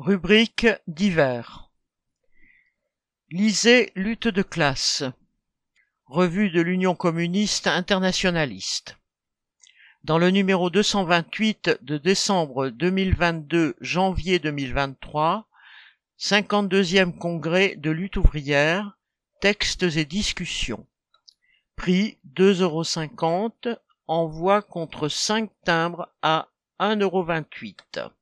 Rubrique divers. Lisez Lutte de classe. Revue de l'Union communiste internationaliste. Dans le numéro 228 de décembre 2022-janvier 2023, 52e congrès de lutte ouvrière, textes et discussions. Prix 2,50 euros, envoi contre 5 timbres à 1,28 euros.